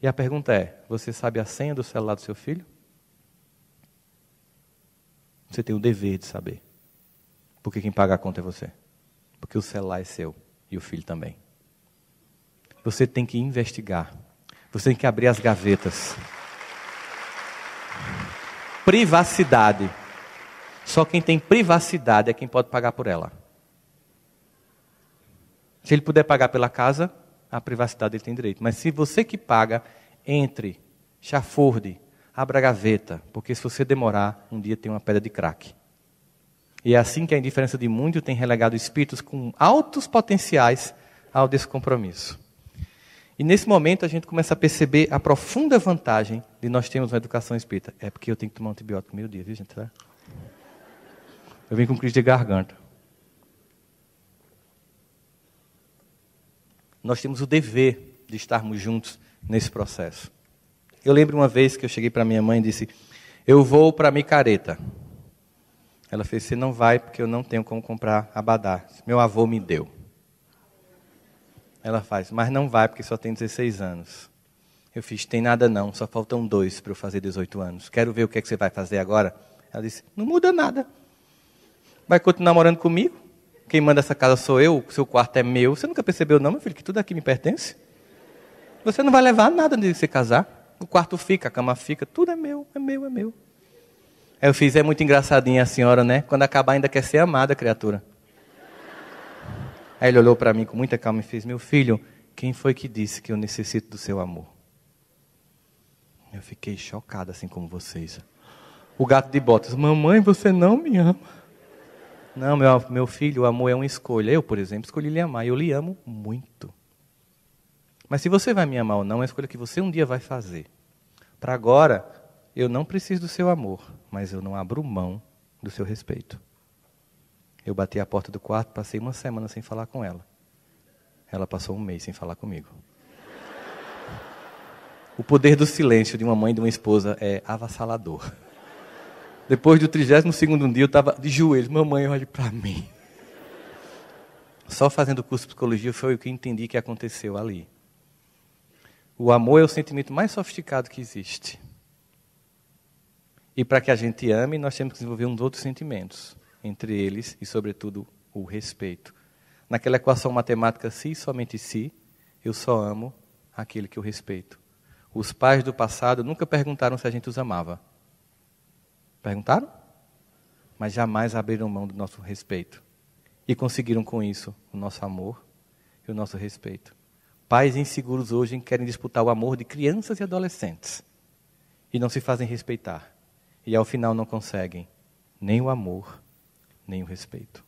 E a pergunta é: você sabe a senha do celular do seu filho? Você tem o dever de saber. Porque quem paga a conta é você. Porque o celular é seu e o filho também. Você tem que investigar. Você tem que abrir as gavetas. Privacidade. Só quem tem privacidade é quem pode pagar por ela. Se ele puder pagar pela casa, a privacidade ele tem direito. Mas se você que paga, entre, chafurde, abra a gaveta, porque se você demorar, um dia tem uma pedra de crack. E é assim que a indiferença de mundo tem relegado espíritos com altos potenciais ao descompromisso. E nesse momento a gente começa a perceber a profunda vantagem de nós termos uma educação espírita. É porque eu tenho que tomar um antibiótico meio dia, viu gente? Eu vim com crise de garganta. Nós temos o dever de estarmos juntos nesse processo. Eu lembro uma vez que eu cheguei para minha mãe e disse: Eu vou para Micareta. Ela fez: Você não vai porque eu não tenho como comprar abadá. Meu avô me deu. Ela faz: Mas não vai porque só tem 16 anos. Eu fiz: Tem nada não, só faltam dois para eu fazer 18 anos. Quero ver o que, é que você vai fazer agora. Ela disse: Não muda nada. Vai continuar morando comigo? Quem manda essa casa sou eu, seu quarto é meu. Você nunca percebeu, não, meu filho, que tudo aqui me pertence? Você não vai levar nada de se casar. O quarto fica, a cama fica, tudo é meu, é meu, é meu. Aí eu fiz, é muito engraçadinha a senhora, né? Quando acabar ainda quer ser amada, criatura. Aí ele olhou para mim com muita calma e fez, meu filho, quem foi que disse que eu necessito do seu amor? Eu fiquei chocada, assim como vocês. O gato de botas, mamãe, você não me ama. Não, meu, meu filho, o amor é uma escolha. Eu, por exemplo, escolhi lhe amar eu lhe amo muito. Mas se você vai me amar ou não, é uma escolha que você um dia vai fazer. Para agora, eu não preciso do seu amor, mas eu não abro mão do seu respeito. Eu bati a porta do quarto, passei uma semana sem falar com ela. Ela passou um mês sem falar comigo. O poder do silêncio de uma mãe e de uma esposa é avassalador. Depois do 32 dia, eu estava de joelhos. Mamãe, olhe para mim. Só fazendo o curso de psicologia foi o que entendi que aconteceu ali. O amor é o sentimento mais sofisticado que existe. E para que a gente ame, nós temos que desenvolver uns outros sentimentos, entre eles e, sobretudo, o respeito. Naquela equação matemática, se somente se, eu só amo aquele que eu respeito. Os pais do passado nunca perguntaram se a gente os amava. Perguntaram? Mas jamais abriram mão do nosso respeito. E conseguiram com isso o nosso amor e o nosso respeito. Pais inseguros hoje querem disputar o amor de crianças e adolescentes e não se fazem respeitar. E ao final não conseguem nem o amor, nem o respeito.